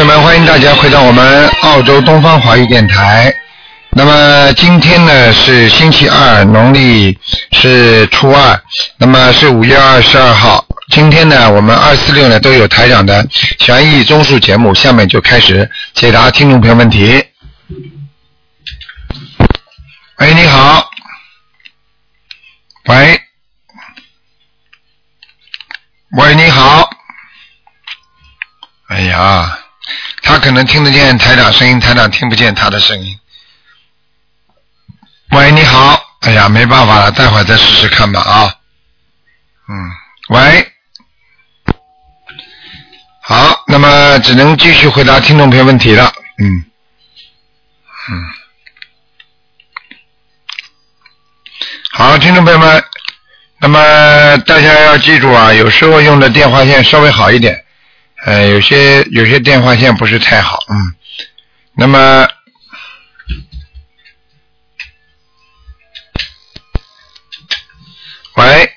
朋友们，欢迎大家回到我们澳洲东方华语电台。那么今天呢是星期二，农历是初二，那么是五月二十二号。今天呢，我们二四六呢都有台长的悬疑综述节目，下面就开始解答听众朋友问题。喂，你好。喂，喂，你好。哎呀，他可能听得见台长声音，台长听不见他的声音。喂，你好。哎呀，没办法了，待会儿再试试看吧啊。嗯，喂。好，那么只能继续回答听众朋友问题了。嗯，嗯。好，听众朋友们，那么大家要记住啊，有时候用的电话线稍微好一点，呃，有些有些电话线不是太好，嗯。那么，喂，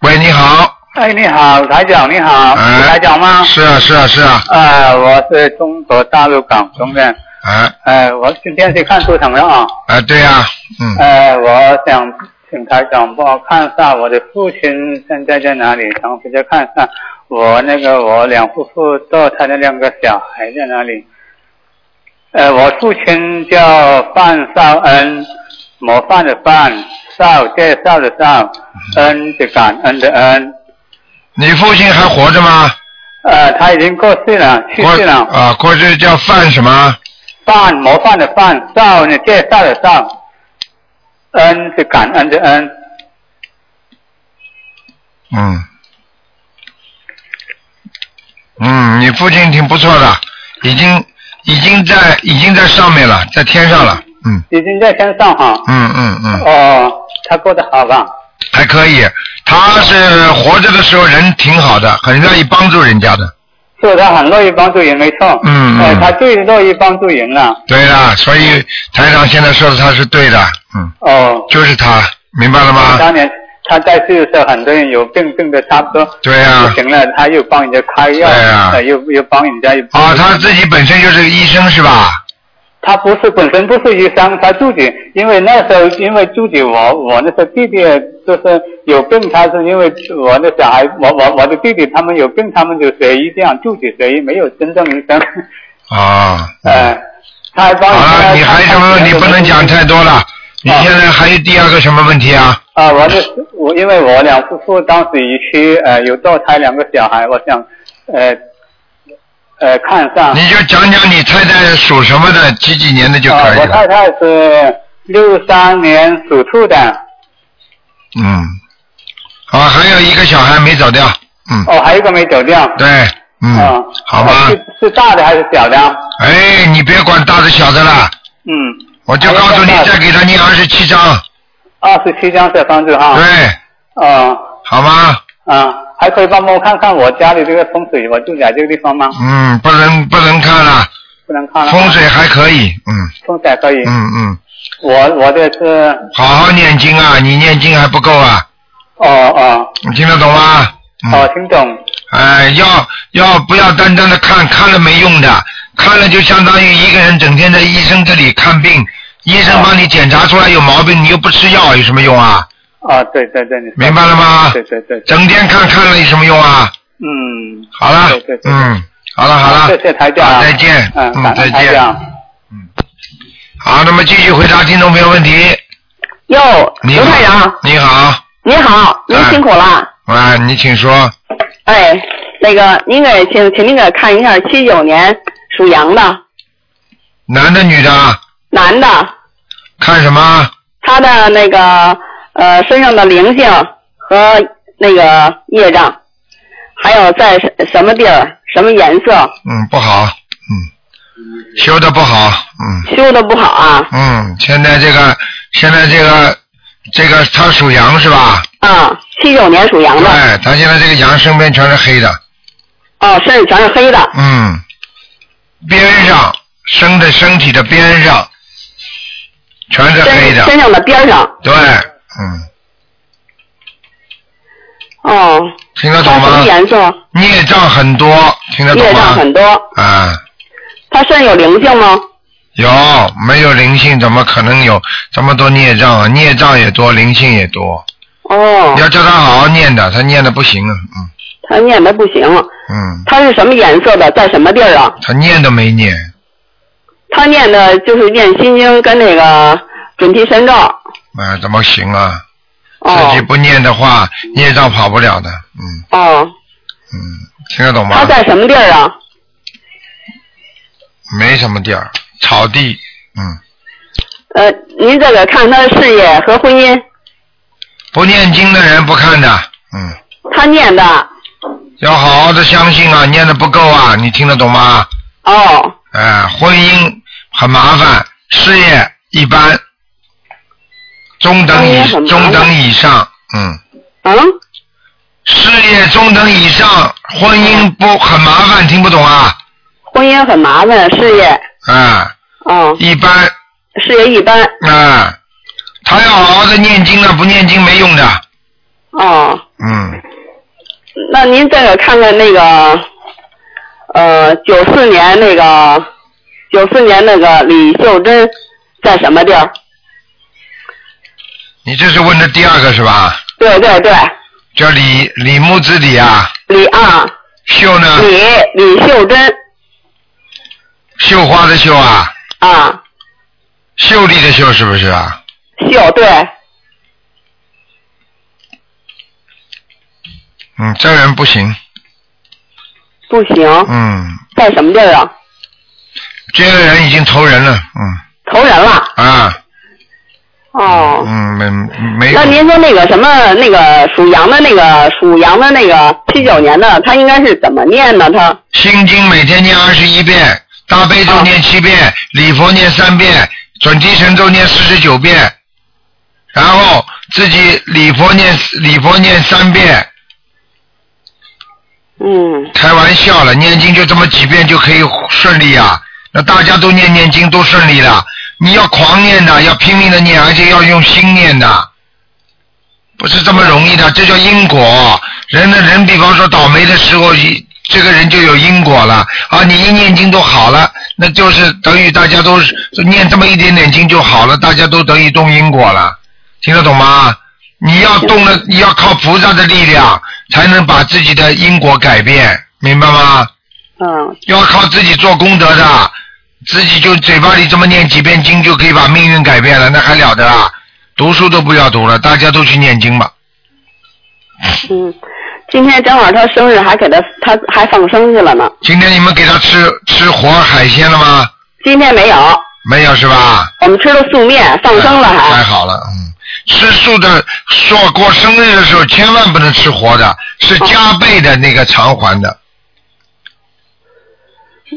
喂，你好。哎，你好，台长，你好，哎是台长吗？是啊，是啊，是啊。啊，我是中国大陆港中的，啊呃，我今天去看图腾了啊，啊，对呀、嗯。呃，我想请台长帮我看一下我的父亲现在在哪里，然后再看一下我那个我两夫妇堕胎的两个小孩在哪里。呃，我父亲叫范少恩，模范的范，少介绍的绍，恩的感恩的恩。你父亲还活着吗？呃，他已经过世了，去世了。啊，过去叫范什么？范模范的范，少呢介绍的绍，恩是感恩的恩。嗯。嗯，你父亲挺不错的，已经已经在已经在上面了，在天上了。嗯已经在天上哈。嗯嗯嗯，哦，他过得好吧？还可以。他是活着的时候人挺好的，很乐意帮助人家的。是他很乐意帮助人，没错。嗯嗯呃，他最乐意帮助人了。对了，所以台长现在说的他是对的，嗯，哦。就是他，明白了吗？当年他在世的时候，很多人有病，病的差不多。对呀不行了，他又帮人家开药。对呀呃又又帮人家。啊，他自己本身就是个医生是吧？他不是本身不是医生，他自己因为那时候因为自己我我那时候弟弟就是有病，他是因为我的小孩我我我的弟弟他们有病，他们就学医这样自己学医，没有真正医生。啊，呃，他还帮好了，你还有什么问题不能讲太多了？你现在还有第二个什么问题啊？啊，我的我因为我两夫妇当时一去呃有堕胎两个小孩，我想呃呃看上。你就讲讲你太太属什么的，几几年的就啊，可以了。我太太是六三年属兔的。嗯，啊，还有一个小孩没走掉，嗯，哦，还有一个没走掉。对，嗯，啊，好吧呃。是是大的还是小的？哎，你别管大的小的了，嗯，我就告诉你，再给他念二十七章，二十七张小房子哈。对，哦，好吗？啊，还可以帮我看看我家里这个风水，我住在这个地方吗？嗯，不能不能看了，不能看了。风水还可以，嗯风水还可以。嗯嗯，我我这是，好好念经啊，你念经还不够啊，哦哦，你听得懂吗？嗯哦，听懂。哎，要要不要单单的看，看了没用的，看了就相当于一个人整天在医生这里看病，医生帮你检查出来有毛病，你又不吃药，有什么用啊？啊，对对对，你明白了吗对对对，整天看看了有什么用啊？嗯，好了对对，对嗯，好了好了，谢谢台长好再见，嗯，嗯，再见。嗯。好，那么继续回答听众朋友问题。哟，你刘台长好，，你好，您好，您哎辛苦了。啊，你请说。哎，那个您给请请您给看一下七九年属羊的男的女的？男的，看什么？他的那个呃身上的灵性和那个业障，还有在什什么地儿、什么颜色嗯，不好，嗯，修的不好，嗯修的不好啊？嗯，现在这个现在这个这个他属羊是吧？啊，七九年属羊的，哎，他现在这个羊身边全是黑的，哦，身上全是黑的，嗯，边上生的身体的边上全是黑的，身身上的边上，对，嗯，哦，听得懂吗它什么？颜色？孽障很多，听得懂吗？孽障很多，啊，他身上有灵性吗？有没有灵性？怎么可能有这么多孽障啊？孽障也多，灵性也多。哦，要叫他好好念的，他念的不行啊，嗯他念的不行。嗯，他是什么颜色的？在什么地儿啊？他念都没念，他念的就是念心经跟那个准提神咒。啊，怎么行啊？自哦己不念的话，孽障跑不了的，嗯哦，嗯，听得懂吗他？在什么地儿啊？没什么地儿，草地，嗯，呃，您这个看他的事业和婚姻，不念经的人不看的，嗯，他念的要好好的相信啊，念的不够啊，你听得懂吗？哦哎、婚姻很麻烦，事业一般，中等以中等以上，嗯，啊事业中等以上，婚姻不很麻烦，听不懂啊？婚姻很麻烦，事业。啊，哦。一般。事业一般。啊，他要好好的念经了，不念经没用的，哦。嗯，那您再给看看那个呃九四年那个九四年那个李秀珍在什么地儿？你这是问的第二个是吧？对对对，叫李李木子李啊，李啊秀呢？李李秀珍。绣花的绣啊，啊。秀丽的秀是不是啊？秀对。嗯，这人不行，不行，嗯，在什么地儿啊？这个人已经投人了，嗯。投人了。啊，哦。嗯，没没那您说那个什么那个属羊的那个属羊的那个七九年的，他应该是怎么念呢？他心经每天念二十一遍，大悲咒念七遍，礼佛念三遍，准提神咒念四十九遍，然后自己礼佛念礼佛念三遍，嗯开玩笑了，念经就这么几遍就可以顺利啊？那大家都念念经都顺利了，你要狂念的，要拼命的念，而且要用心念的，不是这么容易的，这叫因果。人的人，比方说倒霉的时候，一这个人就有因果了啊！你一念经都好了，那就是等于大家都是念这么一点点经就好了，大家都等于动因果了，听得懂吗？你要动了，你要靠菩萨的力量，才能把自己的因果改变，明白吗？嗯要靠自己做功德的，自己就嘴巴里这么念几遍经就可以把命运改变了，那还了得啊！读书都不要读了，大家都去念经吧。嗯，今天正好他生日，还给他他还放生去了呢。今天你们给他吃吃活海鲜了吗？今天没有，没有是吧？我们吃了素面，放生了太还。好了，嗯，吃素的说过生日的时候千万不能吃活的，是加倍的那个偿还的，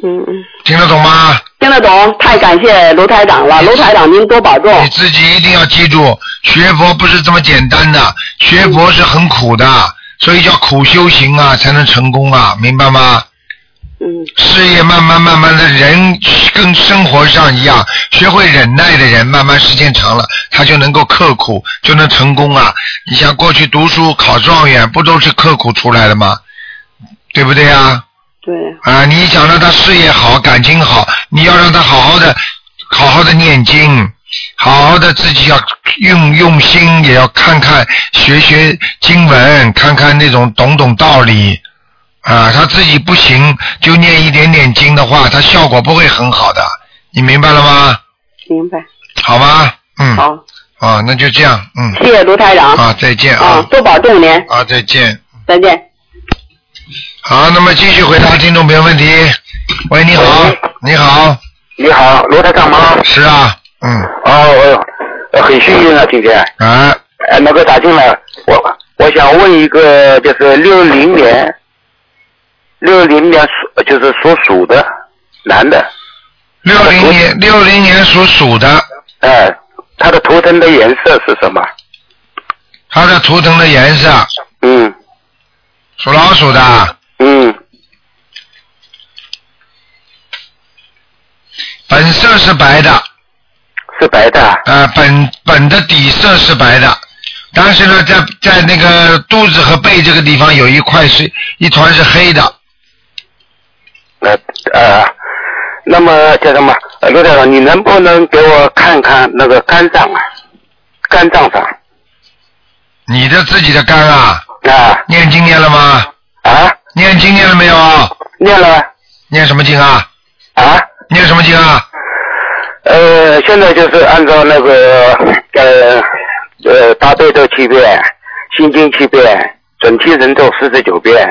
嗯，嗯听得懂吗？听得懂，太感谢卢台长了，卢台长您多保重你。自己一定要记住，学佛不是这么简单的，学佛是很苦的，所以叫苦修行啊，才能成功啊，明白吗？嗯事业慢慢慢慢的人跟生活上一样，学会忍耐的人，慢慢时间长了，他就能够刻苦，就能成功啊！你像过去读书考状元，不都是刻苦出来的吗？对不对呀？对，啊，你想让他事业好，感情好，你要让他好好的、好好的念经，好好的自己要用用心，也要看看学学经文，看看那种懂懂道理。啊，他自己不行，就念一点点经的话，他效果不会很好的，你明白了吗？明白。好吗？嗯。好，啊，那就这样，嗯。谢谢卢台长。啊，再见啊啊，多保重您，啊，再见。再见。好，那么继续回答听众朋友问题。喂，你好，你好，你好，罗台长吗？是啊，嗯，哦，我很幸运啊，今天，啊，呃，那个打进来，我我想问一个，就是六零年，六零年属就是属鼠的男的，六零年六零年属鼠的，哎、他的图腾的颜色是什么？他的图腾的颜色。嗯。属老鼠的，嗯，本色是白的，是白的，呃，本本的底色是白的，但是呢，在在那个肚子和背这个地方有一块是一团是黑的，那呃，那么叫什么？呃罗台长，你能不能给我看看那个肝脏啊？肝脏上你的自己的肝啊，啊。念经念了吗？啊，念经念了没有？念了念什么经啊？啊？念什么经啊？呃，现在就是按照那个呃呃大悲咒七遍，心经七遍，准提神咒四十九遍，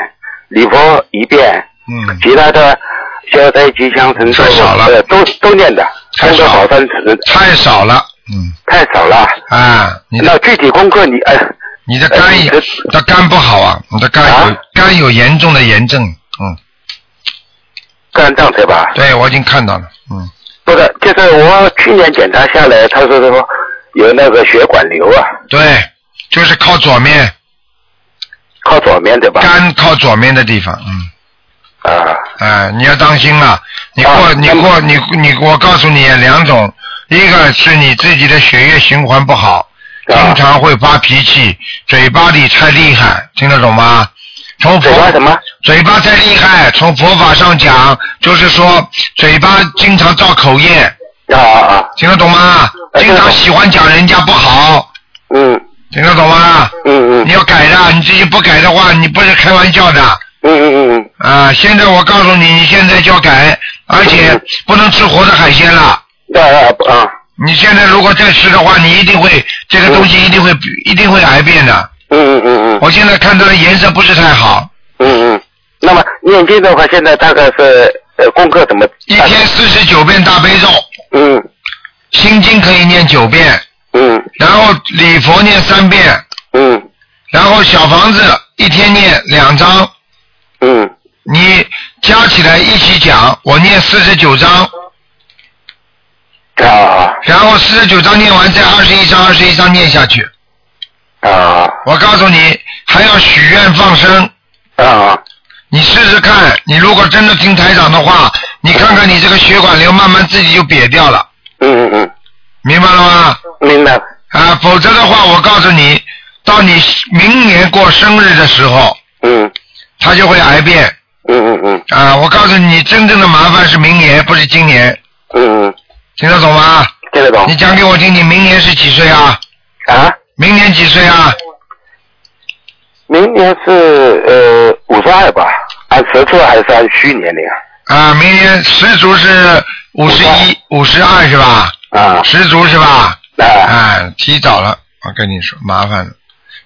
礼佛一遍，嗯，其他的消灾吉祥神咒太少了呃都都念的，太少宝山神太少了，嗯，太少了。啊，那具体功课你哎你的肝有，呃你的肝不好啊，你的肝有啊？肝有严重的炎症，嗯，肝脏对吧？对我已经看到了，嗯，不是，就是我去年检查下来，他说什么有那个血管瘤啊，对，就是靠左面，靠左面对吧？肝靠左面的地方，嗯，啊。哎，你要当心了，你过、啊你过你你我告诉你两种，一个是你自己的血液循环不好，啊经常会发脾气，嘴巴里太厉害，听得懂吗？从佛嘴巴什么？嘴巴太厉害，从佛法上讲，就是说嘴巴经常造口业，啊啊啊，听得懂吗？哎经常喜欢讲人家不好，嗯听得懂吗？嗯嗯你要改的，你自己不改的话，你不是开玩笑的嗯嗯嗯啊！现在我告诉你，你现在就要改，而且嗯不能吃活的海鲜了。嗯，啊啊啊，你现在如果再吃的话，你一定会这个东西一定会一定会癌变的。嗯嗯嗯嗯。我现在看它的颜色不是太好，嗯嗯。那么念经的话，现在大概是呃功课怎么？一天四十九遍大悲咒，嗯。心经可以念九遍，嗯。然后礼佛念三遍，嗯。然后小房子一天念两张，嗯。你加起来一起讲，我念四十九章，啊啊然后四十九章念完再二十一章，二十一章念下去。啊我告诉你，还要许愿放生，啊你试试看。你如果真的听台长的话，你看看你这个血管瘤慢慢自己就瘪掉了，嗯嗯嗯明白了吗？嗯，明白。啊，否则的话，我告诉你，到你明年过生日的时候，嗯他就会癌变。嗯嗯嗯啊，我告诉你，真正的麻烦是明年，不是今年，嗯嗯，听得懂吗？听得懂你讲给我听，你明年是几岁啊？啊？明年几岁啊？明年是呃五十二吧？按实测还是按虚年龄啊，明年十足是五十一、五十二是吧？啊？十足是吧？啊啊，提早了，我跟你说，麻烦了。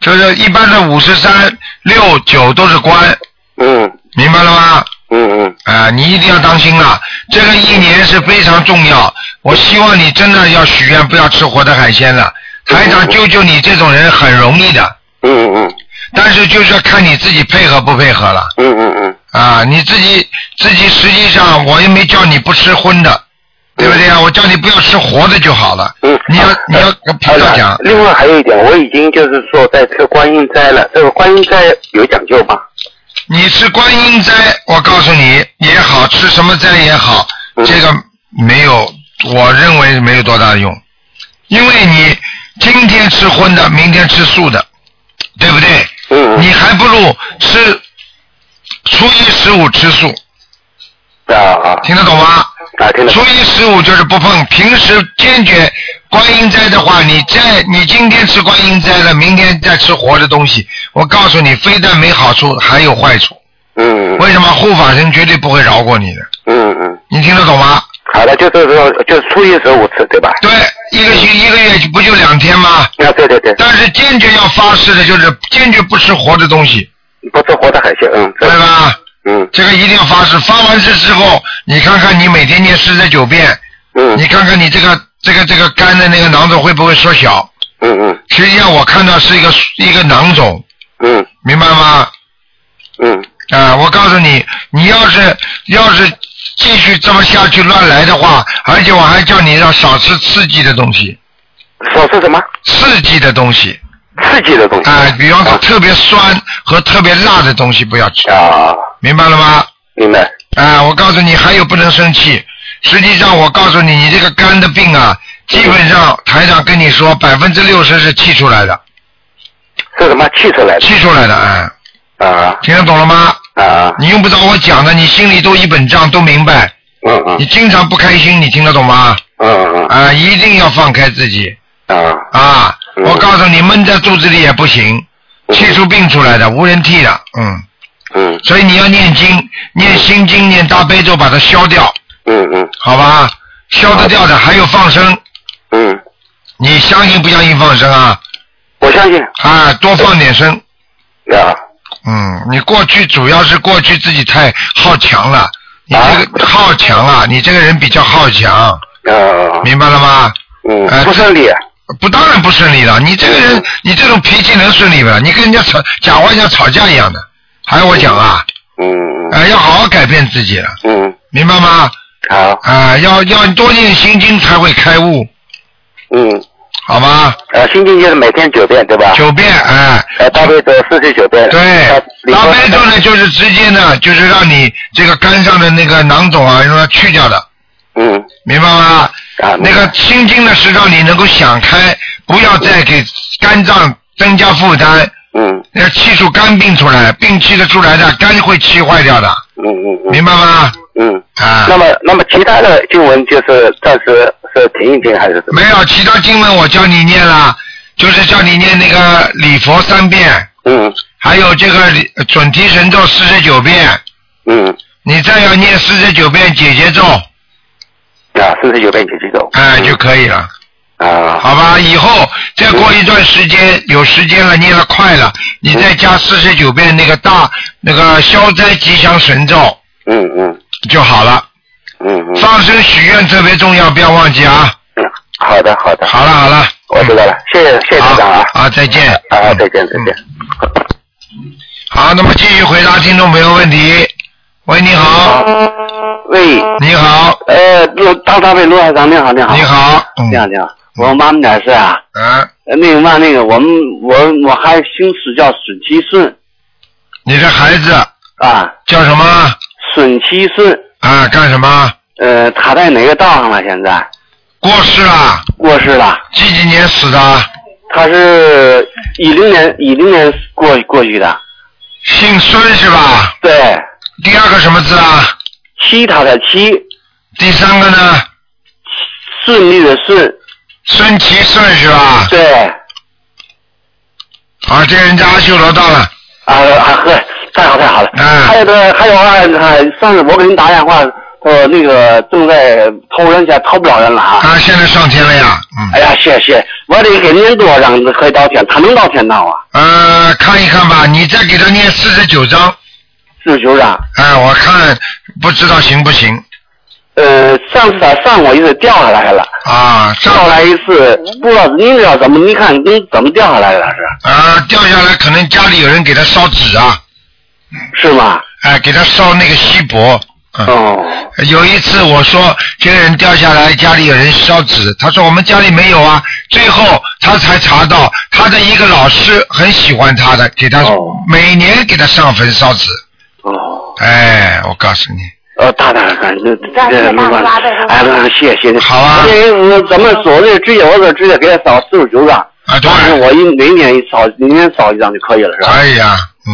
就是一般的五十三、六、九都是官，嗯明白了吗？嗯嗯啊，你一定要当心了，这个一年是非常重要。我希望你真的要许愿，不要吃活的海鲜了。台长救救你这种人很容易的，嗯嗯但是就是要看你自己配合不配合了。嗯嗯嗯啊，你自己自己实际上我又没叫你不吃荤的，对不对啊？我叫你不要吃活的就好了。嗯。你要你要跟菩萨讲。另外还有一点，我已经就是说在吃观音斋了，这个观音斋有讲究吗？你吃观音斋，我告诉你也好，吃什么斋也好，嗯。这个没有，我认为没有多大的用，因为你今天吃荤的，明天吃素的，对不对？嗯。你还不如吃初一十五吃素，啊啊。听得懂吗？啊，听得。初一十五就是不碰，平时坚决观音斋的话，你在你今天吃观音斋了，明天再吃活的东西，我告诉你，非但没好处，还有坏处。嗯嗯为什么护法神绝对不会饶过你的？嗯嗯，你听得懂吗？好的，就是说就是初一十五吃对吧？对，一个星一个月不就两天吗？啊，对对对，但是坚决要发誓的就是坚决不吃活的东西，不吃活的海鲜，嗯，对吧？嗯这个一定要发誓。发完誓之后，你看看你每天念四十九遍，嗯你看看你这个这个这个肝的那个囊肿会不会缩小？嗯嗯实际上我看到是一个一个囊肿，嗯明白吗？嗯啊，我告诉你，你要是要是继续这么下去乱来的话，而且我还叫你要少吃刺激的东西，少吃什么？刺激的东西。刺激的东西。啊，比方说特别酸和特别辣的东西不要吃，啊，明白了吗？明白。啊，我告诉你，还有不能生气。实际上，我告诉你，你这个肝的病啊，基本上台长跟你说，百分之六十是气出来的，是什么气出来的？气出来的，啊，啊听得懂了吗？啊你用不着我讲的，你心里都一本账，都明白。嗯嗯你经常不开心，你听得懂吗？嗯嗯啊，一定要放开自己啊啊！嗯。我告诉你，闷在肚子里也不行，嗯。气出病出来的，无人替的，嗯。嗯。所以你要念经，念心经，念大悲咒，把它消掉，嗯嗯。好吧？消得掉的，还有放生，嗯，你相信不相信放生啊？我相信。啊，多放点生。啊嗯，你过去主要是过去自己太好强了，你这个好强啊，你这个人比较好强，啊。明白了吗？嗯呃不顺利不，当然不顺利了。你这个人，你这种脾气能顺利吗？你跟人家吵讲话像吵架一样的，还要我讲啊？嗯呃，要好好改变自己了，嗯明白吗？好啊、要要多念心经才会开悟，嗯好吧？呃心经就是每天九遍对吧？九遍，哎、呃大悲咒四十九遍对呃，礼大佛悲咒呢，就是直接呢，就是让你这个肝上的那个囊肿啊，让它去掉的，嗯明白吗？啊那个心经的，是让你能够想开，不要再给肝脏增加负担，嗯。要气出肝病出来，病气的出来的，肝会气坏掉的，嗯嗯嗯。明白吗？嗯。啊，那么，那么其他的经文就是暂时是停一停，还是？没有其他经文我教你念了，就是叫你念那个礼佛三遍，嗯。还有这个准提神咒四十九遍，嗯。你再要念四十九遍解结咒，啊，四十九遍解结咒。哎、就可以了，啊好吧？以后再过一段时间有时间了，念了快了，你再加四十九遍那个大那个消灾吉祥神咒嗯嗯就好了。嗯嗯放生许愿特别重要，不要忘记啊！嗯，好的好的，好了好了，我知道了，谢谢谢谢台长啊好，啊，再见。啊，再见再见。好，那么继续回答听众朋友问题。喂，你好，喂，你好，呃，陆大大卫陆海长，你好，你好，你，好，嗯。你好，你好，我妈妈点事啊，啊，呃那个嘛，那个我们我我还姓史叫孙七顺。你这孩子啊，叫什么？孙七顺，啊，干什么？呃，他在哪个道上了？现在？过世了，过世了，几几年死的？他是一零年一零年过过去的，姓孙是吧？对，第二个什么字啊？其他的其，第三个呢？顺利的顺，顺其顺是吧？对，啊，这人家阿修罗到了，啊啊呵，太好太好了，嗯还有个还有啊，啊上次我给您打电话，呃那个正在投人，现在投不了人了啊。他现在上天了呀，嗯，哎呀，谢谢，我得给您多少张可以到天，他能到天道啊？呃，看一看吧，你再给他念四十九章，四十九张。哎，我看不知道行不行呃，上次他上过一次掉下来了，啊？上掉下来一次，不知道您知道怎么？你看您怎么掉下来的是啊，掉下来可能家里有人给他烧纸啊，是吗？哎，给他烧那个锡箔。嗯，哦，有一次我说这个人掉下来，家里有人烧纸，他说我们家里没有啊。最后他才查到他的一个老师很喜欢他的，给他、哦每年给他上坟烧纸。哦，哎，我告诉你，呃，大大感谢这没关系，哎，那谢谢你。好啊。这个咱们所谓直接我这直接给他扫四十九张，啊对。但是我一每年一烧，一年扫一张就可以了，是吧？可以啊，嗯，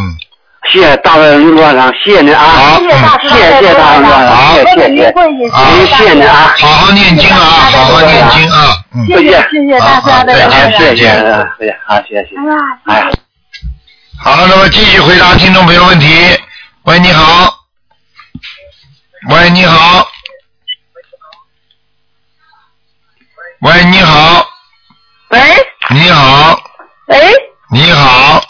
谢谢大卫卢院长，谢谢您啊！好。谢谢大师，谢谢大师好我给您跪下，好。谢谢您啊！好好念经啊，好好念经啊，嗯，谢谢谢谢大家的好好再见谢谢，再见。谢谢，好，谢谢。哎呀，哎呀，好，那么继续回答听众朋友问题。喂，你好。喂，你好。喂，你好，喂。你好，喂，你好，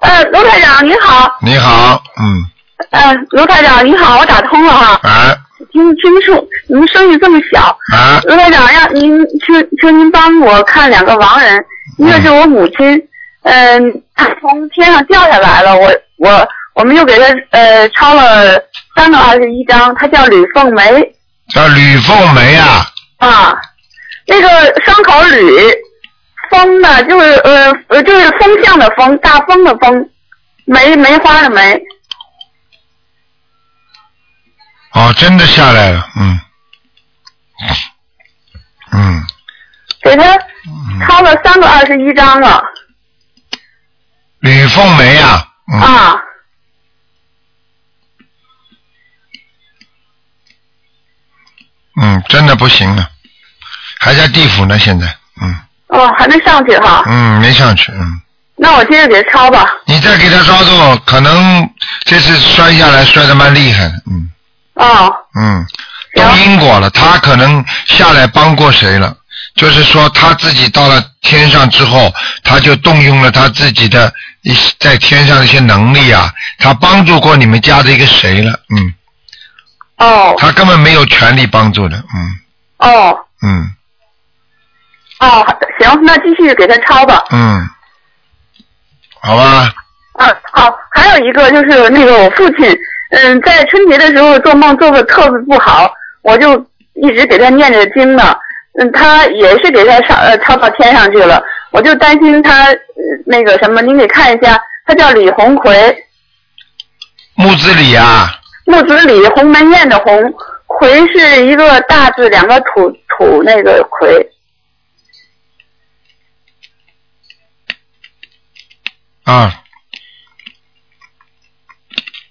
呃，卢台长你好，你好，嗯，呃，卢台长你好，我打通了哈，啊。听听说您声音这么小，啊，卢台长让您请请您帮我看两个亡人，一个是我母亲，嗯、她从天上掉下来了，我我我们又给他呃抄了三个二十一章，他叫吕凤梅。叫吕凤梅啊，啊，那个双口吕，风呢就是呃呃就是风向的风，大风的风，梅梅花的梅，哦，真的下来了，嗯，嗯，给他抄了三个二十一章了。吕凤梅啊，嗯，啊。真的不行了，还在地府呢，现在，嗯。哦，还没上去哈。嗯，没上去，嗯。那我接着给他抄吧。你再给他操作，可能这次摔下来摔得蛮厉害的，嗯。哦，嗯，动因果了，他可能下来帮过谁了，就是说他自己到了天上之后，他就动用了他自己的一些在天上的一些能力啊，他帮助过你们家的一个谁了，嗯，哦，他根本没有权利帮助的，嗯。哦，嗯。哦，行，那继续给他抄吧。嗯，好吧，啊，好，还有一个就是那个我父亲，嗯，在春节的时候做梦做的特别不好，我就一直给他念着经呢，嗯，他也是给他上呃抄到天上去了，我就担心他、呃那个什么，您给看一下，他叫李红奎，木子李啊，木子李，鸿门宴的鸿，魁是一个大字两个土土那个魁，啊，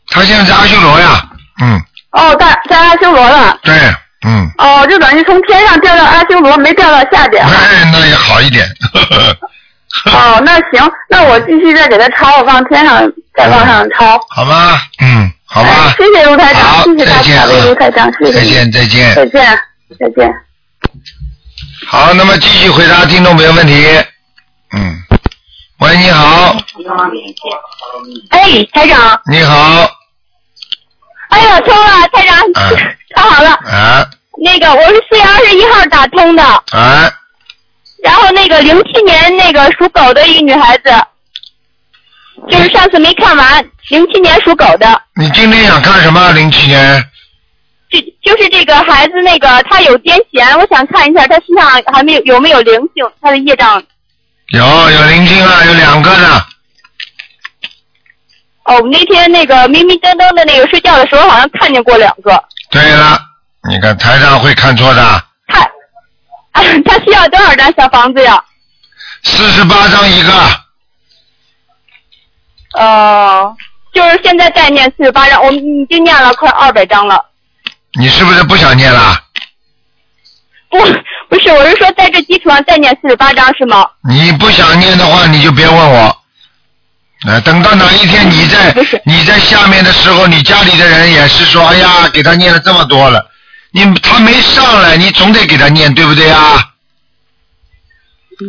他现在在阿修罗呀，嗯，哦，在在阿修罗了，对，嗯，哦，就等于从天上掉到阿修罗，没掉到下边。哎，那也好一点，哦，那行，那我继续再给他抄，往天上再往上抄。好吧？嗯，好吧。哎，谢谢卢台长，好谢谢大再见啊。慈大悲卢台长，谢谢再见，再见。再见，再见。好，那么继续回答听众朋友问题。嗯，喂，你好，哎，台长，你好，哎呀，通了，台长，嗯 太好了。啊。那个，我是四月二十一号打通的，啊，然后那个零七年那个属狗的一个女孩子，就是上次没看完，零七年属狗的，你今天想看什么？零七年就就是这个孩子那个他有癫痫，我想看一下他身上还没有有没有灵性，他的业障。有有灵性啊，有两个呢。哦，我那天那个迷迷瞪瞪的那个睡觉的时候，好像看见过两个。对了，你看台上会看错的，他，啊，他需要多少张小房子呀？四十八张一个，呃，就是现在在念四十八章，我们已经念了快二百章了。你是不是不想念了？不，不是，我是说在这基础上再念四十八章是吗？你不想念的话，你就别问我。呃，等到哪一天你在你在下面的时候，你家里的人也是说，哎呀，给他念了这么多了，你他没上来，你总得给他念，对不对啊？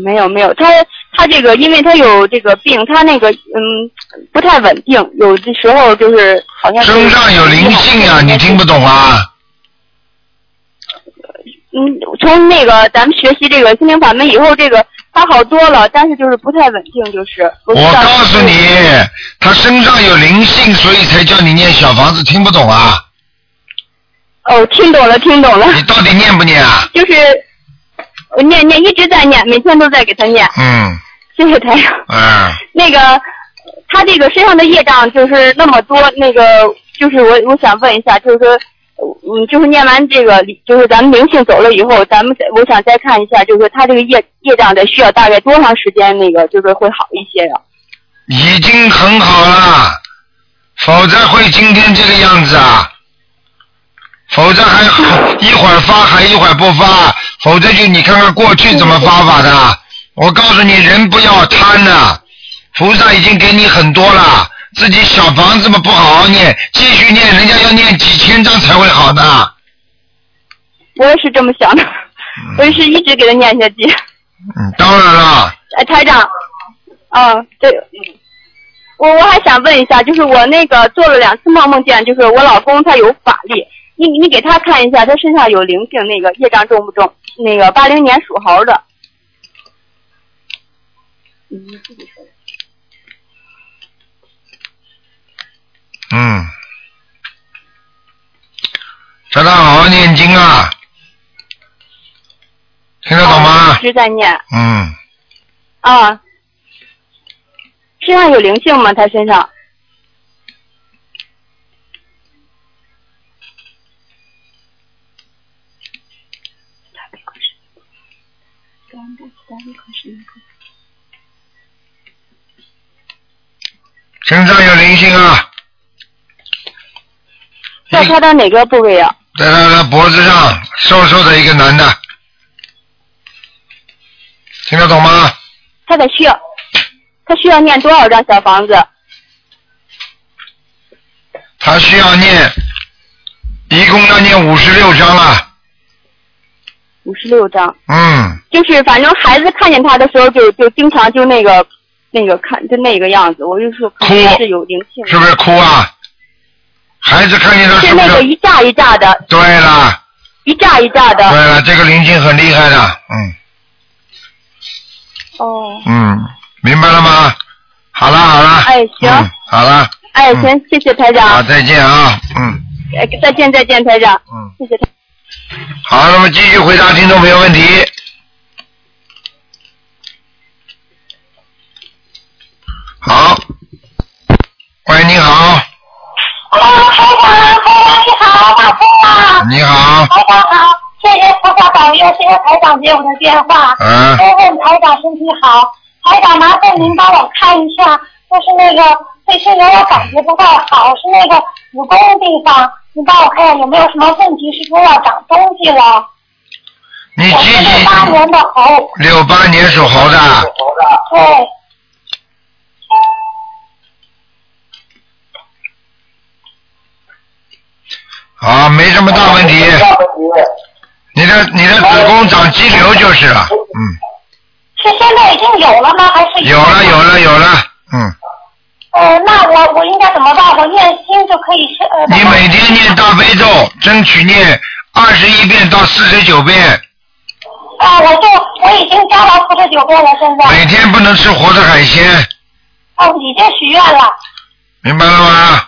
没有没有，他他这个因为他有这个病，他那个嗯不太稳定，有的时候就是好像身上有灵性啊、你听不懂啊？嗯，从那个咱们学习这个心灵法门以后，这个他好多了，但是就是不太稳定，就是。我告诉你，他身上有灵性，所以才叫你念小房子，听不懂啊？哦，听懂了，听懂了，你到底念不念啊？就是我念念一直在念，每天都在给他念，嗯谢谢台长。嗯，那个他这个身上的业障就是那么多，那个就是我我想问一下，就是说，嗯，就是念完这个，就是咱们灵性走了以后，咱们再我想再看一下，就是说他这个业业障得需要大概多长时间，那个就是会好一些呀？已经很好了，否则会今天这个样子啊。否则还 一会儿发还一会儿不发，否则就你看看过去怎么发法的。我告诉你，人不要贪呐、菩萨已经给你很多了，自己小房子嘛不好好念，继续念，人家要念几千张才会好的。我也是这么想的，我也是一直给他念下去。嗯，当然了，哎，台长，嗯，对，我我还想问一下，就是我那个做了两次梦，梦见就是我老公他有法力，你你给他看一下，他身上有灵性，那个业障重不重？那个八零年属猴的。你自己说的。嗯，叫他好好念经啊，听得懂吗一？直在念嗯，啊。身上有灵性吗？他身上？身上有灵性啊，在他的哪个部位啊？在他的脖子上，瘦瘦的一个男的，听得懂吗？他得需要，他需要念多少张小房子？他需要念，一共要念五十六章啊。五十六张。嗯，就是反正孩子看见他的时候就，就经常就那个那个看就那个样子，我就说可能是有灵性。是不是哭啊？孩子看见他是是不是？那个一炸一炸的，对了，一炸一炸的。对了，这个灵性很厉害的，嗯哦，嗯，明白了吗？好了好了。哎行嗯，好了，哎，嗯行，谢谢台长好，长，再见啊，嗯哎再见再见台长，嗯，谢谢台。好，那么继续回答听众朋友问题。好，喂，你好，台长，台长你好，打通了。你好，台长好，谢谢菩萨保佑，谢谢台长接我的电话。嗯先问台长身体好，台长麻烦您帮我看一下，就是那个最近有点感觉不太好，是那个子宫地方，你帮我看看有没有什么问题，是不是要长东西了？你几几？八年的猴，六八年属猴的，对，啊，没什么大问题。你的你的子宫长肌瘤就是了，嗯，是现在已经有了吗？还是有了有了有了，嗯，呃，那我我应该怎么办？我念经就可以是呃。你每天念大悲咒，争取念二十一遍到四十九遍，啊，我就我已经加到四十九遍了，现在。每天不能吃活的海鲜，哦，已经许愿了，明白了吗？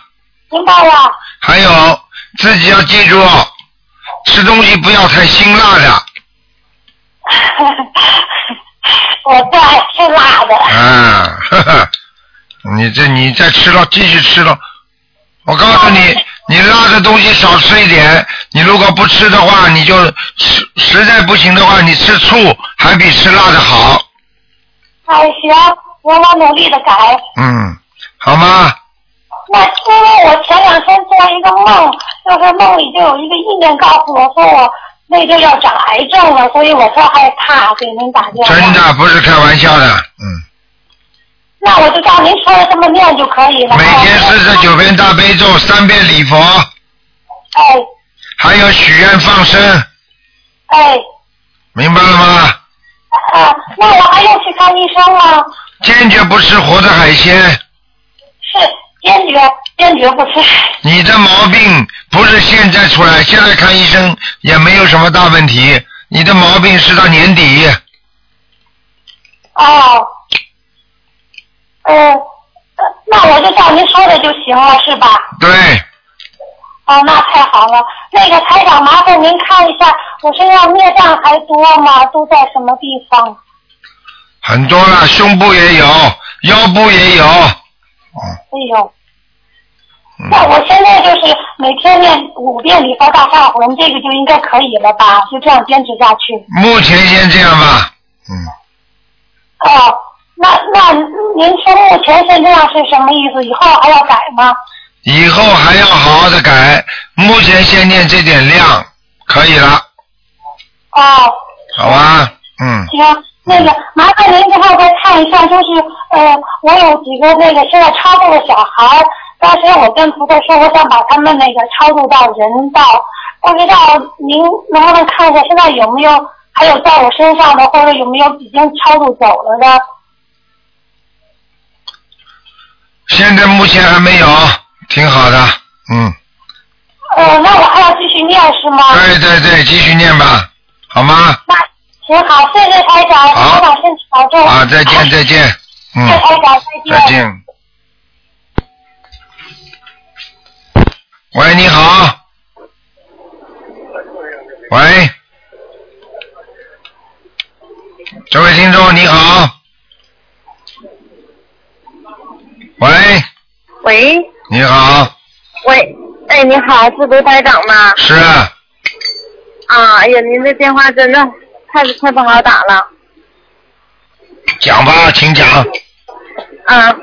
明白了。还有自己要记住，吃东西不要太辛辣的，我不爱吃辣的。啊，呵呵，你这你再吃了，继续吃了。我告诉你，你辣的东西少吃一点。你如果不吃的话，你就实实在不行的话，你吃醋还比吃辣的好。哎，行，我我努力的改。嗯，好吗？那因为我前两天做一个梦，就是梦里就有一个意念告诉我说我那就要长癌症了，所以我特害怕，给您打电话。真的不是开玩笑的，嗯，那我就照您说的这么念就可以了。每天四十九遍大悲咒，三遍礼佛，哎还有许愿放生，哎明白了吗？啊，那我还要去看医生吗？坚决不吃活的海鲜。是坚决坚决不吃。你的毛病不是现在出来，现在看医生也没有什么大问题。你的毛病是到年底，哦，呃，那我就照您说的就行了，是吧？对，哦，那太好了。那个台长，麻烦您看一下，我身上孽障还多吗？都在什么地方？很多了，胸部也有，腰部也有，哎呦，嗯那我现在就是每天念五遍礼佛大忏魂，这个就应该可以了吧？就这样坚持下去。目前先这样吧。嗯，哦，那那您说目前先这样是什么意思？以后还要改吗？以后还要好好的改，目前先念这点量，可以了，哦，好吧？嗯，行，那个麻烦您之后再看一下，就是呃，我有几个那个现在超度的小孩儿，当时我跟菩萨说，我想把他们那个超度到人道，不知道您能不能看一下，现在有没有还有在我身上的，或者有没有已经超度走了的？现在目前还没有，挺好的。嗯，呃，那我还要继续念是吗？对对对，继续念吧，好吗？那行好，谢谢台长，好台长身体保重。啊，再见再见，嗯谢谢，台长，再见。再见。喂，你好。喂，这位听众你好。喂，喂你好，喂，哎，你好，是卢台长吗？是啊，哎呀，您这电话真的太太不好打了。讲吧，请讲。啊，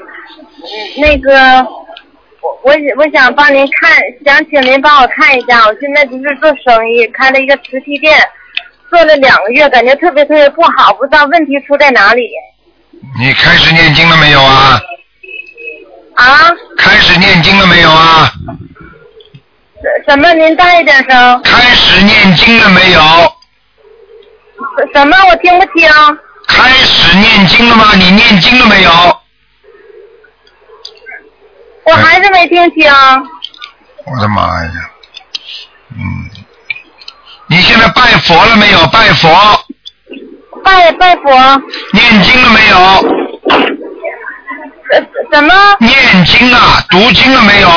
那个，我我我想帮您看，想请您帮我看一下，我现在就是做生意，开了一个实体店，做了两个月，感觉特别特别不好，不知道问题出在哪里。你开始念经了没有啊？啊？开始念经了没有啊？什么？您大一点声。开始念经了没有？什么？我听不清。开始念经了吗？你念经了没有？我还是没听清。我的妈呀！嗯，你现在拜佛了没有？拜佛。拜拜佛。念经了没有？呃什么？念经啊，读经了没有？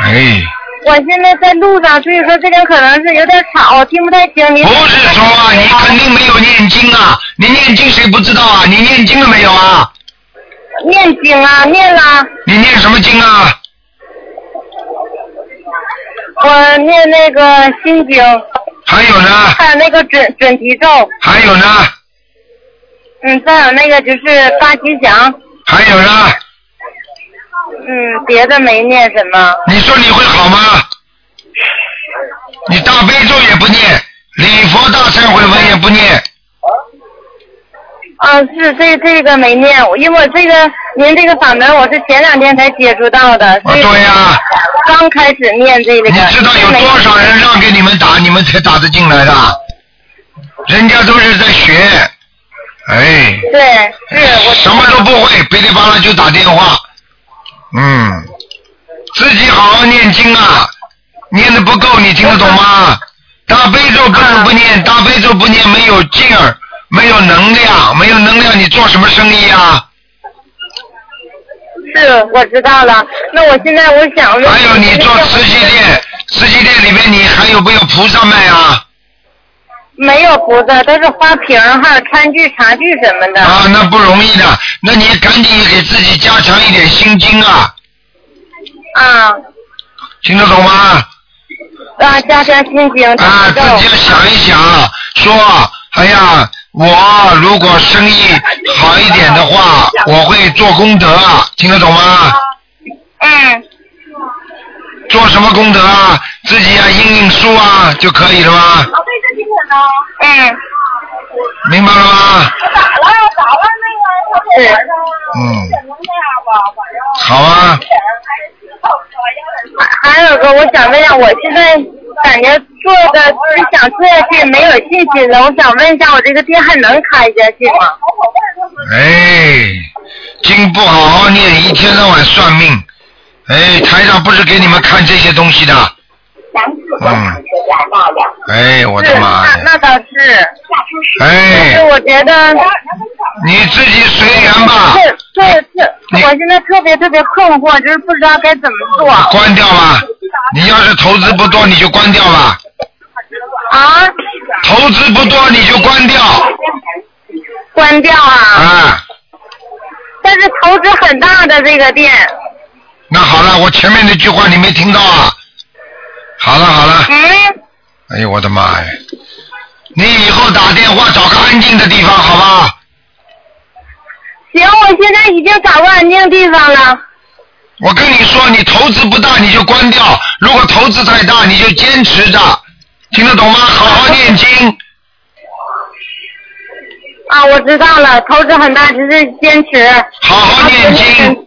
哎，我现在在路上，所以说这边可能是有点吵，我听不太清。你不是说啊，你肯定没有念经啊！你念经谁不知道啊？你念经了没有啊？念经啊，念了。你念什么经啊？我念那个心经。还有呢？还有那个准准提咒。还有呢？嗯，再有那个就是大吉祥。还有呢？嗯，别的没念什么。你说你会好吗？你大悲咒也不念，礼佛大忏悔文也不念，啊，是这这个没念，我因为我这个您这个法门我是前两天才接触到的，对呀、刚开始念这个。你知道有多少人让给你们打，你们才打得进来的？人家都是在学，哎，对，是我什么都不会，噼里啪啦就打电话，嗯，自己好好念经啊，念的不够，你听得懂吗？大悲咒不能不念，大悲咒不念没有劲儿，没有能量，没有能量，你做什么生意啊？是我知道了。那我现在我想问，还有你做瓷器店，瓷器店里面你还有没有菩萨卖啊？没有菩萨，都是花瓶儿还有餐具、茶具什么的。啊，那不容易的，那你赶紧给自己加强一点心经啊，啊听得懂吗？啊，加强心经。啊，自己要想一想，说，哎呀，我如果生意好一点的话，我会做功德，听得懂吗？嗯。做什么功德啊？自己啊，印印书啊就可以了吗？嗯。明白了吗？是。嗯。好啊，还还有个，我想问一下，我现在感觉做的是想做下去，没有信心了。我想问一下，我这个店还能开下去吗？哎，经不好好念，一天到晚算命，哎，台上不是给你们看这些东西的，嗯，哎，我的妈呀，那那倒是。但哎是，我觉得。你自己随缘吧，是是是，我现在特别特别困惑，就是不知道该怎么做。关掉吧。你要是投资不多，你就关掉吧。啊？投资不多，你就关掉。关掉啊？啊，但是投资很大的这个店。那好了，我前面那句话你没听到啊？好了好了。嗯。哎呦我的妈呀！你以后打电话找个安静的地方，好吧？行，我现在已经找个安静地方了。我跟你说，你投资不大你就关掉，如果投资太大你就坚持着，听得懂吗？好好念经。啊，我知道了，投资很大，只是坚持。好好念经。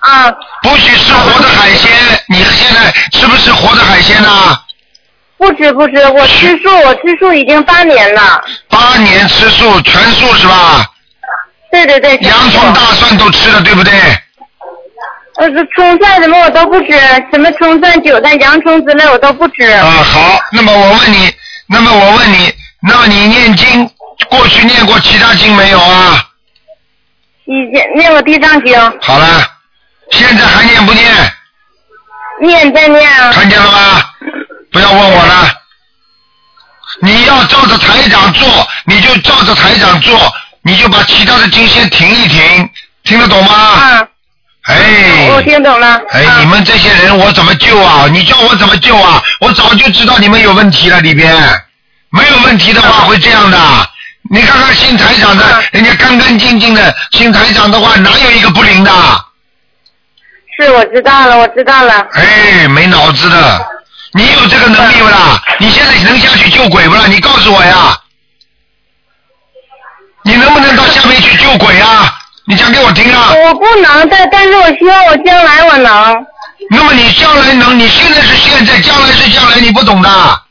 啊。不许吃活的海鲜，你现在吃不吃活的海鲜呢？不吃不吃，我吃素，我吃素已经八年了。八年吃素，全素是吧？对对对。洋葱、大蒜都吃了，对不对？呃，这葱蒜什么我都不吃，什么葱蒜、韭菜、洋葱之类我都不吃。啊，好，那么我问你，那么我问你，那么你念经，过去念过其他经没有啊？已经念过地藏经，好了，现在还念不念？念在念啊。看见了吗？不要问我了。你要照着台长做，你就照着台长做，你就把其他的经先停一停，听得懂吗？啊。哎。我听懂了。哎，你们这些人我怎么救啊？你叫我怎么救啊？我早就知道你们有问题了里边，没有问题的话会这样的。你看看新台长的，人家干干净净的新台长的话，哪有一个不灵的？是，我知道了，我知道了。哎，没脑子的，你有这个能力不啦？你现在能下去救鬼不啦？你告诉我呀！你能不能到下面去救鬼啊？你讲给我听啊！我不能，但但是我希望我将来我能。那么你将来能？你现在是现在，将来是将来，你不懂的。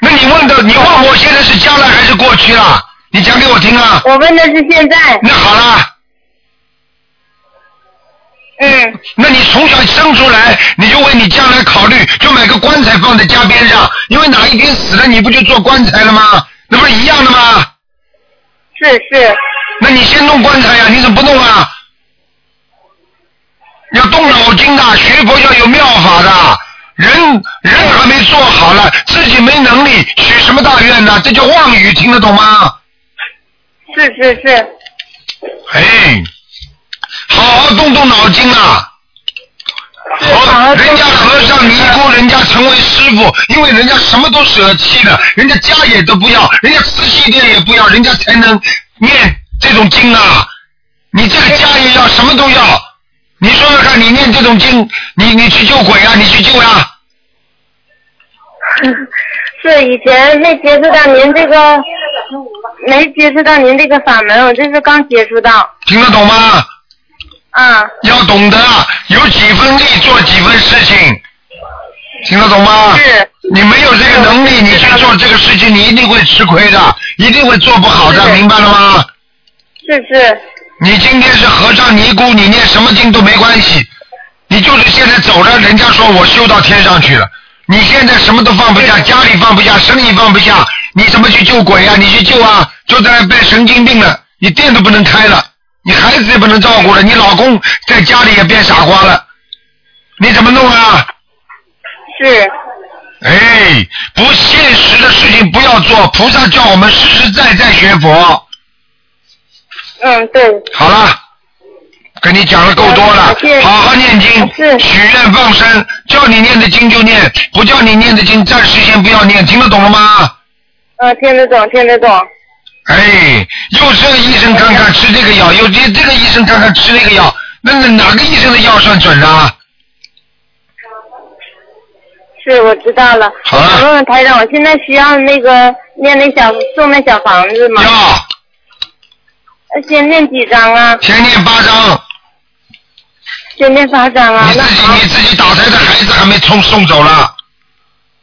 那你问的，你问我现在是将来还是过去了？你讲给我听啊！我问的是现在。那好了。嗯。那你从小生出来，你就为你将来考虑，就买个棺材放在家边上，因为哪一天死了，你不就做棺材了吗？那不是一样的吗？是是。那你先弄棺材呀、你怎么不弄啊？要动脑筋的，学佛要有妙法的。人人还没做好了，自己没能力，许什么大愿呢？这叫妄语，听得懂吗？是是是。哎，好好动动脑筋啊！和人家和尚尼姑，人家成为师傅，因为人家什么都舍弃了，人家家也都不要，人家瓷器店也不要，人家才能念这种经啊！你这个家也要，什么都要。你说说看，你念这种经，你你去救鬼啊，你去救呀、是以前没接触到您这个，没接触到您这个法门，我这是刚接触到。听得懂吗？啊。要懂得，有几分力做几分事情，听得懂吗？是。你没有这个能力，你去做这个事情，你一定会吃亏的，一定会做不好的，明白了吗？是是。你今天是和尚尼姑，你念什么经都没关系。你就是现在走了，人家说我修到天上去了。你现在什么都放不下，家里放不下，生意放不下，你怎么去救鬼啊？你去救啊！就在那变神经病了，你店都不能开了，你孩子也不能照顾了，你老公在家里也变傻瓜了，你怎么弄啊？是。哎，不现实的事情不要做，菩萨叫我们实实在在学佛。嗯，对。好了，跟你讲的够多了，好好念经，许愿放生，叫你念的经就念，不叫你念的经暂时先不要念，听得懂了吗？嗯，听得懂，听得懂。哎，又这个医生看看吃这个药，又这这个医生看看吃那个药，那那哪个医生的药算准啊？是，我知道了。好了。问问台长，我现在需要那个念那小送那小房子吗？要。先念几张啊？先念八张。先念八张啊。你自己你自己打胎的孩子还没送送走了，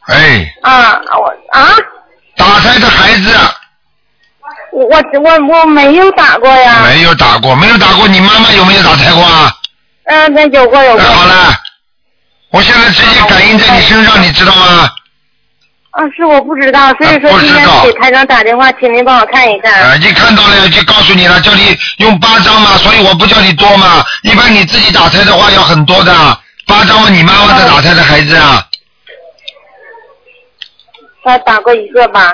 哎，啊，我啊，打胎的孩子我我我我没有打过呀。没有打过，没有打过，你妈妈有没有打胎过啊？嗯，那有过有过。好了，我现在直接感应在你身上，你知道吗？啊，是我不知道，所以说今天给台长打电话，请您帮我看一看。啊，已经看到了，就告诉你了，叫你用八张嘛，所以我不叫你多嘛。一般你自己打胎的话要很多的，八张嘛，你妈妈在打胎的孩子啊，他打过一个吧？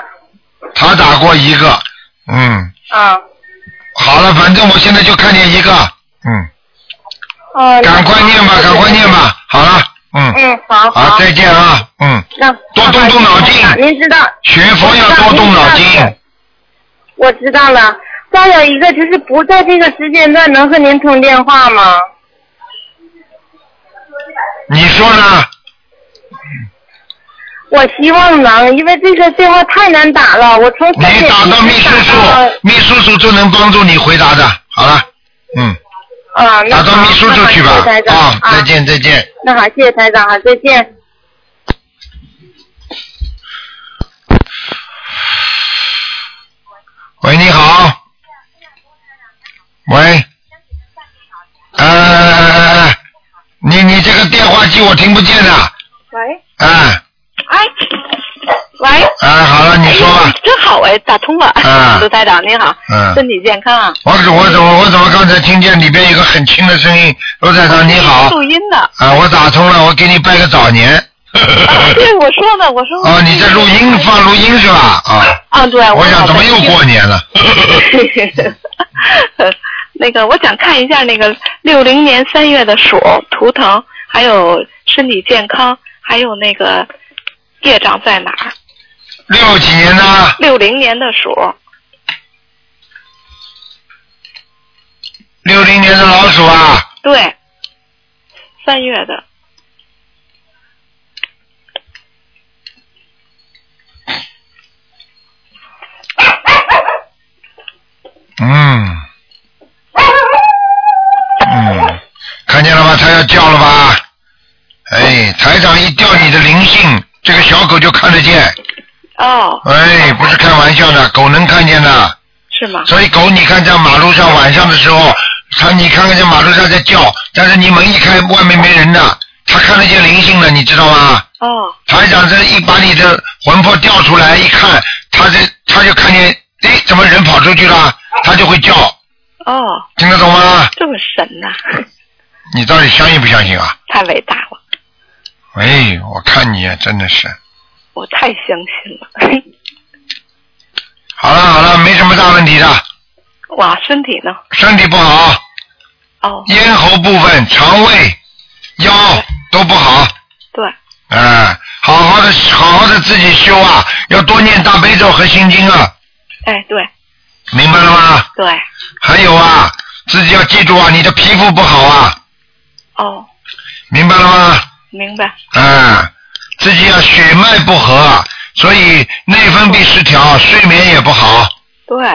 他打过一个，嗯，啊。好了，反正我现在就看见一个，嗯，哦。赶快念吧，赶快念吧，好了，嗯，嗯，好好，再见啊，嗯，那多动动脑筋，您知道。学佛要多动脑筋，我知道了。再有一个就是不在这个时间段能和您通电话吗？你说呢？我希望能，因为这个电话太难打了，我从你打到秘书处，秘书处就能帮助你回答的。好了，嗯，啊，那好打到秘书处去吧啊，再见再见。那好，谢谢台长，好，再见。喂，你好。喂。呃，你你这个电话机我听不见了。喂，哎哎，喂，哎，好了，你说吧。真好哎，打通了。啊 卢台长你好，嗯身体健康啊。我怎我怎么我怎么刚才听见里边有个很轻的声音？卢台长你好。录音的。啊，我打通了，我给你拜个早年。对，我说呢，我说。哦，你在录音放录音是吧？啊。啊，对。我想怎么又过年了？那个，我想看一下那个六零年三月的鼠图腾，还有身体健康，还有那个业障在哪儿？六几年的？六零年的鼠。六零年的老鼠啊？对，三月的。嗯，嗯，看见了吗？它要叫了吧？哎，台长一调你的灵性，这个小狗就看得见。哦。哎，不是开玩笑的，狗能看见的。是吗？所以狗，你看在马路上晚上的时候，它你看看在马路上在叫，但是你门一开，外面没人的，它看得见灵性的，你知道吗？哦。台长这一把你的魂魄调出来一看，它这它就看见，哎，怎么人跑出去了？它就会叫，哦。听得懂吗？这么神呐、你到底相信不相信啊？太伟大了，哎，我看你真的是，我太相信了。好了好了，没什么大问题的，哇，身体呢？身体不好，哦，咽喉部分、肠胃、腰都不好，对，哎，好好的好好的自己修啊，要多念大悲咒和心经啊，哎，对，明白了吗？对，还有啊，自己要记住啊，你的皮肤不好啊，哦，明白了吗？明白。啊，自己啊血脉不和，所以内分泌失调，睡眠也不好。对，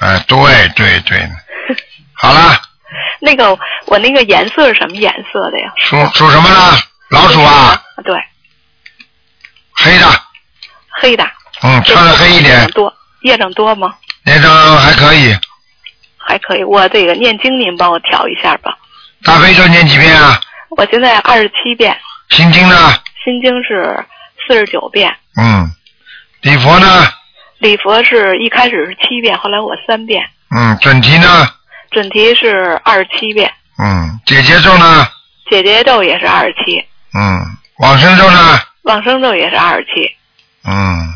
哎，对对对，好了，那个我那个颜色是什么颜色的呀？属属什么呢？老鼠啊，对，黑的，黑的。嗯，穿的黑一点，多，业障多吗？那张还可以。还可以。我这个念经您帮我调一下吧。大悲咒念几遍啊？我现在二十七遍，心经呢？心经是四十九遍，嗯，礼佛呢？礼佛是一开始是七遍，后来我三遍，嗯，准提呢？准提是二十七遍，嗯，姐姐咒呢？姐姐咒也是二十七，嗯，往生咒呢？往生咒也是二十七。嗯，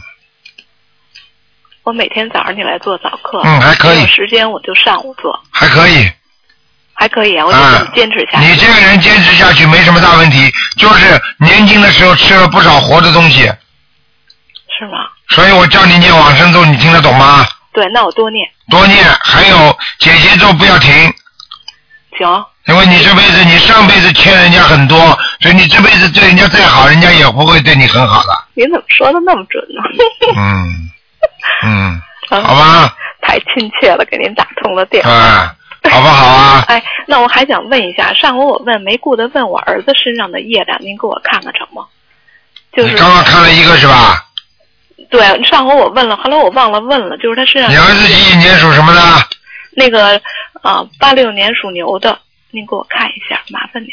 我每天早上起来做早课，嗯还可以有时间我就上午做，还可以。还可以啊，我就这么坚持下去。你这个人坚持下去没什么大问题，就是年轻的时候吃了不少活的东西，是吗？所以我叫你念往生咒，你听得懂吗？对，那我多念，多念，还有姐姐咒不要停，行，因为你这辈子你上辈子欠人家很多，所以你这辈子对人家再好，人家也不会对你很好的。你怎么说的那么准呢？嗯嗯，啊好吧，太亲切了，给您打通了电话。啊，好不好啊？哎，那我还想问一下，上回我问没顾得问我儿子身上的业障，您给我看看成吗？就是你刚刚看了一个是吧？对，上回我问了，后来我忘了问了，就是他身上你儿子几几年属什么的？那个啊，八六年属牛的，您给我看一下，麻烦您。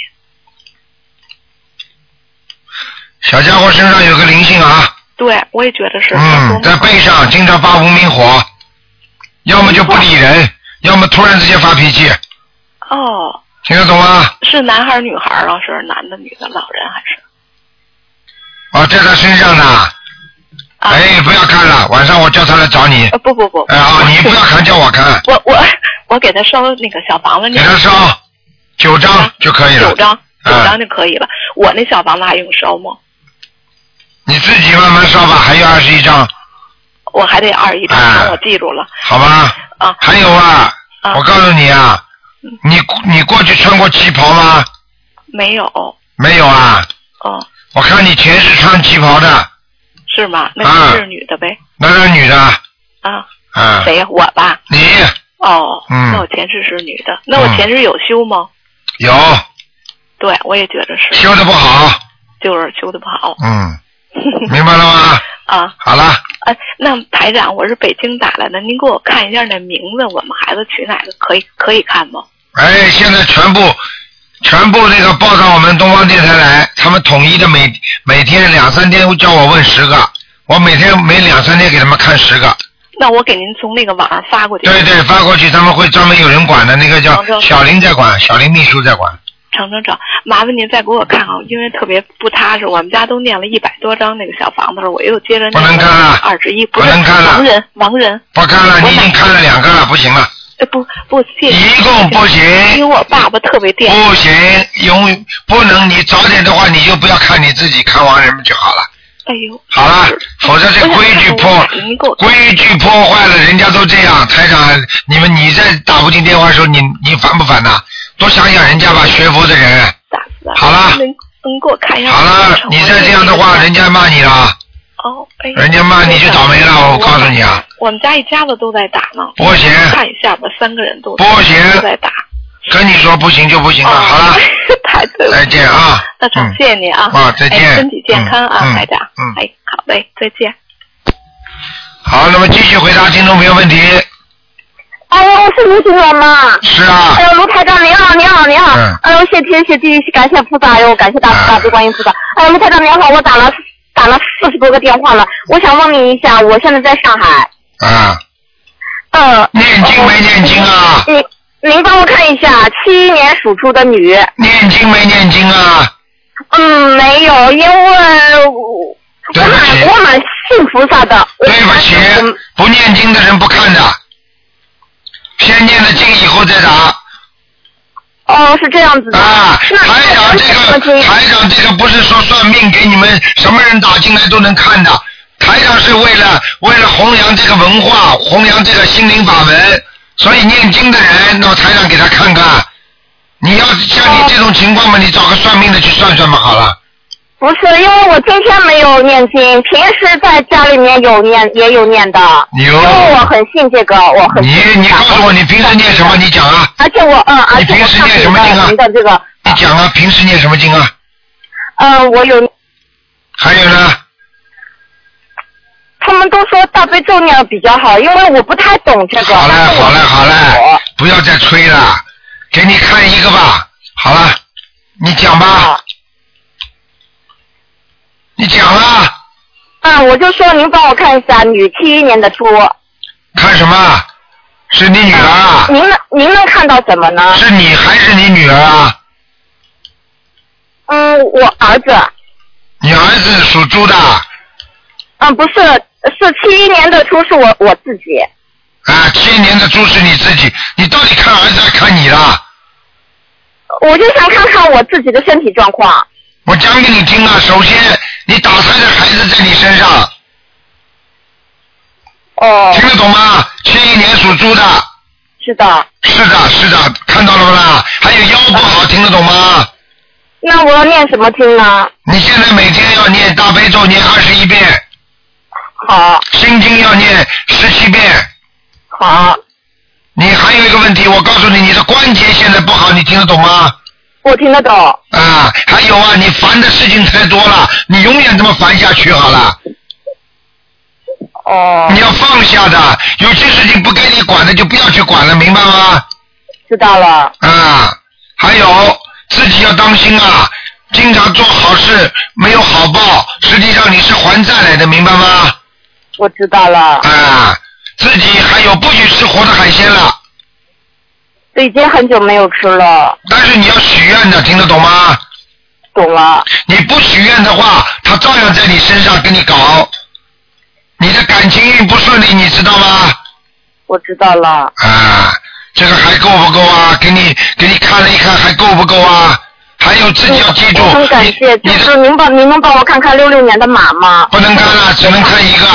小家伙身上有个灵性啊，对，我也觉得是。嗯，在背上经常发无名火，要么就不理人，要么突然之间发脾气，哦，听得懂吗？是男孩女孩儿啊？是男的女的？老人还是？啊，在他身上呢。哎，不要看了，晚上我叫他来找你。呃，不不不。哎啊，你不要看，叫我看，我我我给他烧那个小房子念。给他烧九张就可以了。九张，九嗯张就可以了。我那小房子还用烧吗？你自己慢慢烧吧，还有二十一张，我还得二一张，哎我记住了。好吧？啊。还有啊，啊我告诉你啊，你你过去穿过旗袍吗？没有，没有啊。哦，我看你前世穿旗袍的，是吗？那啊是女的呗？那是女的。啊。啊。谁呀？我吧。你哦。嗯那我前世是女的，那我嗯前世有修吗？有对，我也觉得是。修的不好，就是修的不好。嗯，明白了吗？啊。好了，哎，那台长，我是北京打来的，您给我看一下那名字，我们孩子取哪个可以可以看吗？哎，现在全部全部那个报到我们东方电台来，他们统一的每每天两三天叫我问十个，我每天每两三天给他们看十个。那我给您从那个网上发过去。对对，发过去他们会专门有人管的，那个叫小林在管，小林秘书在管。成成成，麻烦您再给我看看，因为特别不踏实。我们家都念了一百多张那个小房子了，我又接着念不能看了二十一，不能看了盲人，盲人。不看了，你已经看了两个了，不行了，呃，不不，谢谢。一共不行因为我爸爸特别惦记。不行，永不能。你早点的话，你就不要看你自己，看亡人们就好了。哎呦，好了，否则这规矩破规矩破坏了，人家都这样。台长，你们你在打不进电话的时候，你你烦不烦呐？多想想人家吧，学佛的人。打死了。好了能能给我看一下？好了，你再这样的话，人家骂你了，哦，哎人家骂你就倒霉了，我告诉你啊，我们家一家子都在打呢。不行看一下吧，三个人都不行都在打。跟你说不行就不行了。哦好了，太对了再见啊。那成，谢谢你啊。啊再见哎身体健康啊，嗯嗯台长。嗯哎，好嘞，再见。好，那么继续回答听众朋友问题。哎呦，是卢先生吗？是啊哎，呦，卢台长你好，你好，你好。嗯哎呦，谢天谢地，感谢菩萨，哎呦，感谢大慈大悲观音菩萨。哎呦，卢台长你好，我打了打了四十多个电话了，我想问你一下，我现在在上海。啊，嗯。念经没念经啊？您您帮我看一下，七一年属猪的女。念经没念经啊？嗯，没有，因为我我蛮我蛮信菩萨的。对不起，不念经的人不看的，先念了经以后再打。哦，是这样子的。啊，台长这个台长这个不是说算命给你们什么人打进来都能看的，台长是为了为了弘扬这个文化，弘扬这个心灵法门，所以念经的人，那么台长给他看看。你要像你这种情况嘛，你找个算命的去算算嘛，好了。不是，因为我今天没有念经，平时在家里面有念，也有念的。有因为我很信这个，我很信你你告诉我你平时念什么？你讲啊。而且我嗯，而且我你平时念什么经啊您的这个，你讲啊，平时念什么经啊？嗯，我有，还有呢？他们都说大悲咒念比较好，因为我不太懂这个。好嘞，但是我好嘞，好嘞，不要再吹了，给你看一个吧。好了，你讲吧。你讲啊，啊，我就说您帮我看一下女七一年的猪。看什么？是你女儿啊？您能您能看到什么呢？是你还是你女儿啊？嗯，我儿子。你儿子属猪的嗯，不是，是七一年的猪是我我自己。啊，七一年的猪是你自己，你到底看儿子还看你啦？我就想看看我自己的身体状况。我讲给你听啊，首先你打胎的孩子在你身上。哦。听得懂吗？七一年属猪的。是的。是的，是的，看到了不啦？还有腰不好，听得懂吗？那我要念什么经呢？你现在每天要念大悲咒念二十一遍。好。心经要念十七遍。好。你还有一个问题，我告诉你，你的关节现在不好，你听得懂吗？我听得懂。啊，还有啊，你烦的事情太多了，你永远这么烦下去好了。哦。你要放下的，有些事情不该你管的就不要去管了，明白吗？知道了。啊，还有自己要当心啊，经常做好事没有好报，实际上你是还债来的，明白吗？我知道了。啊，自己还有不许吃活的海鲜了，已经很久没有吃了。但是你要许愿的，听得懂吗？懂了。你不许愿的话，他照样在你身上跟你搞，你的感情运不顺利，你知道吗？我知道了。啊，这个还够不够啊？给你给你看了一看，还够不够啊？还有自己要记住，我很感谢，就是您帮您能帮我看看六六年的马吗？不能看了，只能看一个。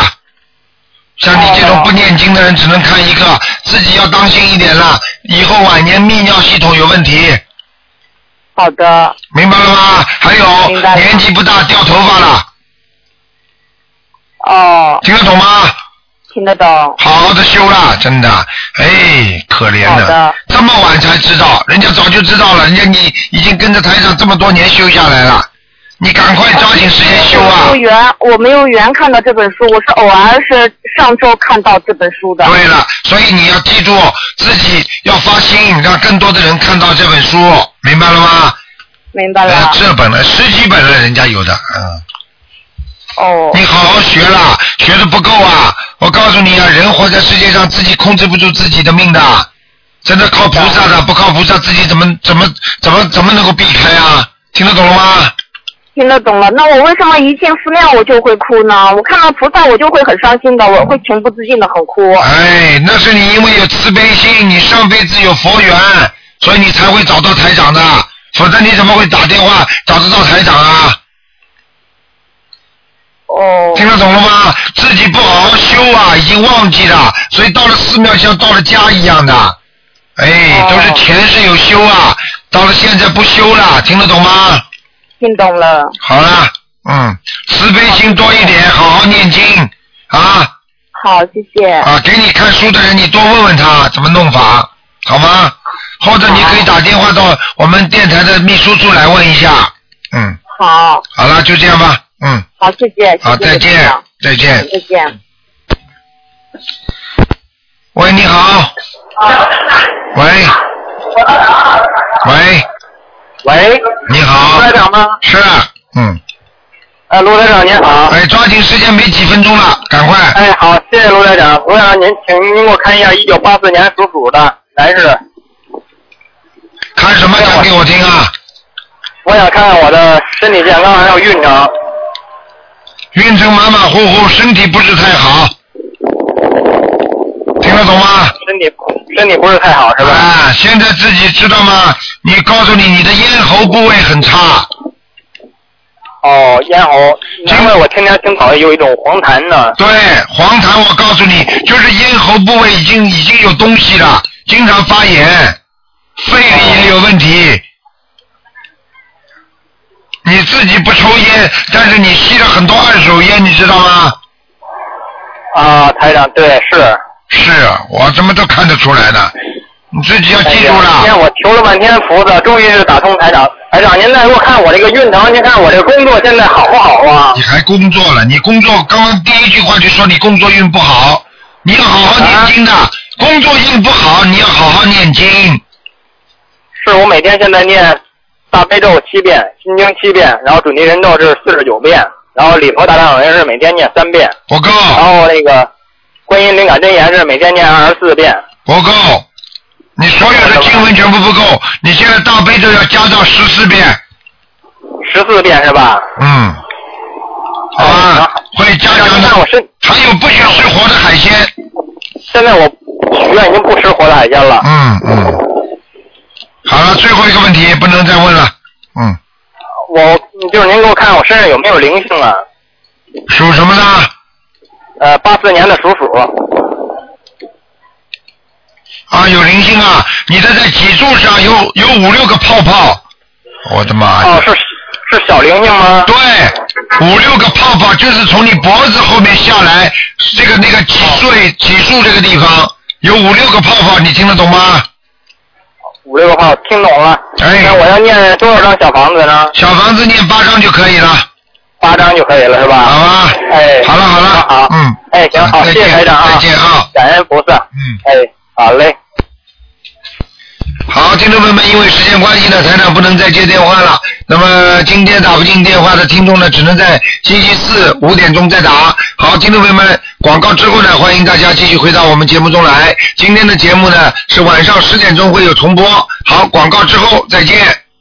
像你这种不念经的人，只能看一个，自己要当心一点了，以后晚年泌尿系统有问题。好的。明白了吗？还有年纪不大掉头发了，哦。听得懂吗？听得懂。好好的修了，真的，哎，可怜的这么晚才知道，人家早就知道了，人家你已经跟着台长这么多年修下来了，你赶快抓紧时间修啊我没有！缘，我没有缘看到这本书，我是偶尔是上周看到这本书的。对了，所以你要记住自己要发心，让更多的人看到这本书，明白了吗？明白了。呃这本了，十几本了，人家有的，嗯。哦。你好好学了，学的不够啊！我告诉你啊，人活在世界上，自己控制不住自己的命的，真的靠菩萨的，不靠菩萨，自己怎么怎么怎么怎么能够避开啊？听得懂了吗？听得懂了，那我为什么一进寺庙我就会哭呢？我看到菩萨我就会很伤心的，我会情不自禁的很哭。哎，那是你因为有慈悲心，你上辈子有佛缘，所以你才会找到台长的，否则你怎么会打电话找得到台长啊？哦。听得懂了吗？自己不好好修啊，已经忘记了，所以到了寺庙像到了家一样的。哎，都是前世有修啊，到了现在不修了，听得懂吗？听懂了。好了，嗯，慈悲心多一点，好好念经啊好，谢谢。啊！给你看书的人，你多问问他怎么弄法，好吗？或者你可以打电话到我们电台的秘书处来问一下。嗯，好，好了，就这样吧。嗯，好，谢谢。好，再见，再见。再见。喂，你好。喂。喂。喂。你好。卢台长吗？是。嗯。哎，卢台长您好。哎，抓紧时间，没几分钟了，赶快。哎，好，谢谢卢台长。卢台长，您请您给我看一下一九八四年属鼠的男士。看什么讲给我听啊？我想看看我的身体健康还有运程。运程马马虎虎，身体不是太好。听得懂吗？身体身体不是太好是吧？啊，现在自己知道吗？你告诉你，你的咽喉部位很差。哦，咽喉，因为我天天听跑有一种黄痰呢。对，黄痰，我告诉你，就是咽喉部位已经已经有东西了，经常发炎，肺里也有问题。你自己不抽烟，但是你吸了很多二手烟，你知道吗？啊，台长，对，是。是啊我怎么都看得出来的，你自己要记住了今。天我求了半天菩萨，终于是打通台长。台长，您再给我看我这个运程，您看我这个工作现在好不好啊？你还工作了？你工作刚刚第一句话就说你工作运不好，你要好好念经的。工作运不好，你要好好念经。是我每天现在念大悲咒七遍，心经七遍，然后准提人咒是四十九遍，然后礼佛大忏悔文是每天念三遍。我告。然后那个观音灵感真言是每天念二十四遍。不够，你所有的经文全部不够，你现在大悲咒要加到十四遍。十四遍是吧？嗯。好啊，会加强的。还有不许吃活的海鲜。现在我许愿已经不吃活的海鲜了。嗯嗯。好了，最后一个问题不能再问了。嗯，我就是您给我看看我身上有没有灵性啊？属什么的？呃，八四年的属鼠。啊，有灵性啊！你的在脊柱上有有五六个泡泡，我的妈呀！哦，是是小灵性吗？对，五六个泡泡就是从你脖子后面下来，这个那个脊椎脊柱这个地方有五六个泡泡，你听得懂吗？五六个泡，听懂了。哎，那我要念多少张小房子呢？小房子念八张就可以了。八张就可以了是吧？好啊。哎。好了好了，好。嗯。哎，行，好，谢谢台长啊。再见啊。感恩菩萨。嗯。哎，好嘞。好，听众朋友们，因为时间关系呢，台长不能再接电话了。那么今天打不进电话的听众呢，只能在星期四五点钟再打。好，听众朋友们，广告之后呢，欢迎大家继续回到我们节目中来。今天的节目呢是晚上十点钟会有重播。好，广告之后再见。